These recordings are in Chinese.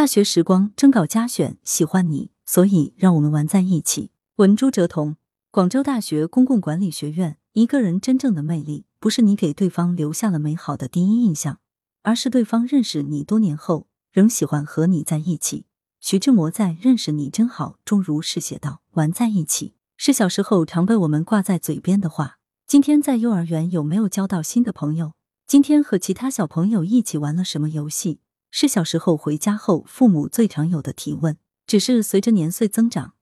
大学时光征稿加选，喜欢你，所以让我们玩在一起。文朱哲彤，广州大学公共管理学院。一个人真正的魅力，不是你给对方留下了美好的第一印象，而是对方认识你多年后仍喜欢和你在一起。徐志摩在《认识你真好》中如是写道：“玩在一起是小时候常被我们挂在嘴边的话。今天在幼儿园有没有交到新的朋友？今天和其他小朋友一起玩了什么游戏？”是小时候回家后父母最常有的提问。只是随着年岁增长，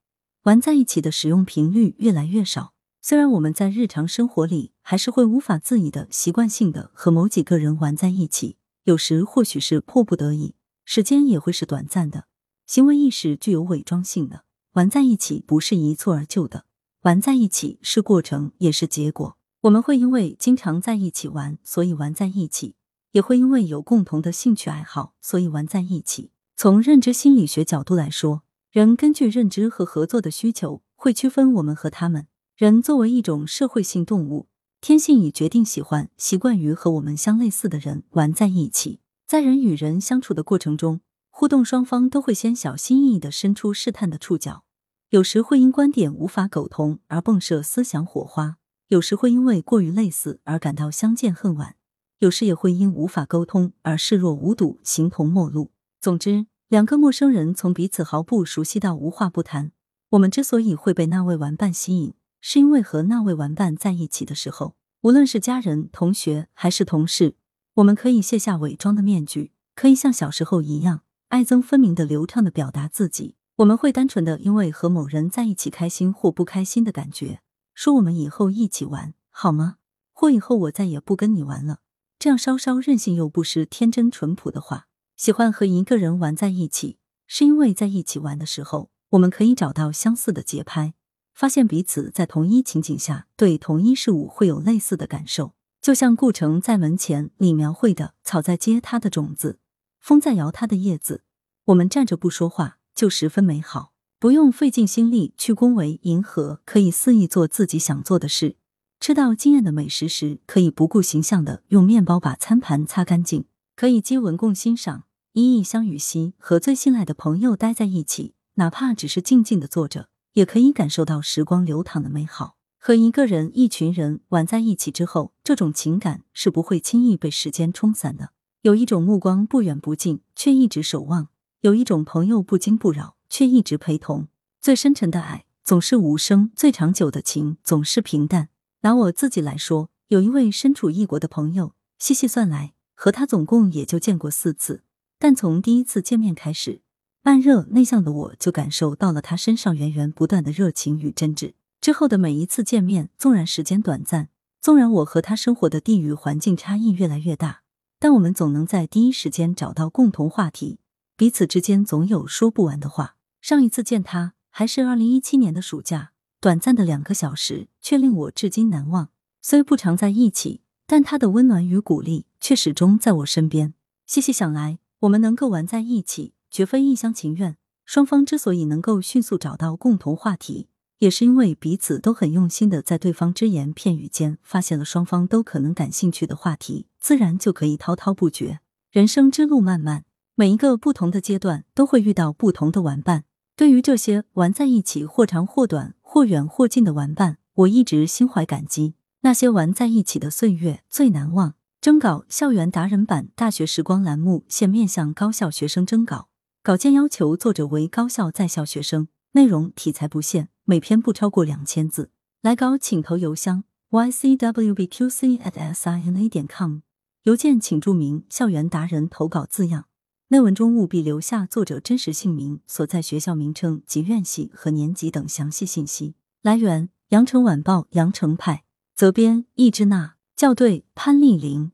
玩在一起的使用频率越来越少。虽然我们在日常生活里还是会无法自已的习惯性的和某几个人玩在一起，有时或许是迫不得已，时间也会是短暂的。行为意识具有伪装性的，玩在一起不是一蹴而就的，玩在一起是过程，也是结果。我们会因为经常在一起玩，所以玩在一起。也会因为有共同的兴趣爱好，所以玩在一起。从认知心理学角度来说，人根据认知和合作的需求，会区分我们和他们。人作为一种社会性动物，天性已决定喜欢、习惯于和我们相类似的人玩在一起。在人与人相处的过程中，互动双方都会先小心翼翼的伸出试探的触角，有时会因观点无法苟同而迸射思想火花，有时会因为过于类似而感到相见恨晚。有时也会因无法沟通而视若无睹，形同陌路。总之，两个陌生人从彼此毫不熟悉到无话不谈。我们之所以会被那位玩伴吸引，是因为和那位玩伴在一起的时候，无论是家人、同学还是同事，我们可以卸下伪装的面具，可以像小时候一样爱憎分明的流畅的表达自己。我们会单纯的因为和某人在一起开心或不开心的感觉，说我们以后一起玩好吗？或以后我再也不跟你玩了。这样稍稍任性又不失天真淳朴的话，喜欢和一个人玩在一起，是因为在一起玩的时候，我们可以找到相似的节拍，发现彼此在同一情景下对同一事物会有类似的感受。就像顾城在门前里描绘的：“草在结它的种子，风在摇它的叶子，我们站着不说话，就十分美好，不用费尽心力去恭维迎合，可以肆意做自己想做的事。”吃到惊艳的美食时，可以不顾形象的用面包把餐盘擦干净；可以接吻共欣赏，依依相与兮，和最信赖的朋友待在一起，哪怕只是静静的坐着，也可以感受到时光流淌的美好。和一个人、一群人玩在一起之后，这种情感是不会轻易被时间冲散的。有一种目光不远不近，却一直守望；有一种朋友不惊不扰，却一直陪同。最深沉的爱总是无声，最长久的情总是平淡。拿我自己来说，有一位身处异国的朋友，细细算来，和他总共也就见过四次。但从第一次见面开始，慢热内向的我就感受到了他身上源源不断的热情与真挚。之后的每一次见面，纵然时间短暂，纵然我和他生活的地域环境差异越来越大，但我们总能在第一时间找到共同话题，彼此之间总有说不完的话。上一次见他还是二零一七年的暑假。短暂的两个小时，却令我至今难忘。虽不常在一起，但他的温暖与鼓励却始终在我身边。细细想来，我们能够玩在一起，绝非一厢情愿。双方之所以能够迅速找到共同话题，也是因为彼此都很用心的在对方只言片语间发现了双方都可能感兴趣的话题，自然就可以滔滔不绝。人生之路漫漫，每一个不同的阶段都会遇到不同的玩伴。对于这些玩在一起或长或短。或远或近的玩伴，我一直心怀感激。那些玩在一起的岁月最难忘。征稿：校园达人版大学时光栏目现面向高校学生征稿，稿件要求作者为高校在校学生，内容题材不限，每篇不超过两千字。来稿请投邮箱 ycwbqc@sina 点 com，邮件请注明“校园达人投稿”字样。内文中务必留下作者真实姓名、所在学校名称及院系和年级等详细信息。来源：羊城晚报羊城派，责编：易之娜，校对：潘丽玲。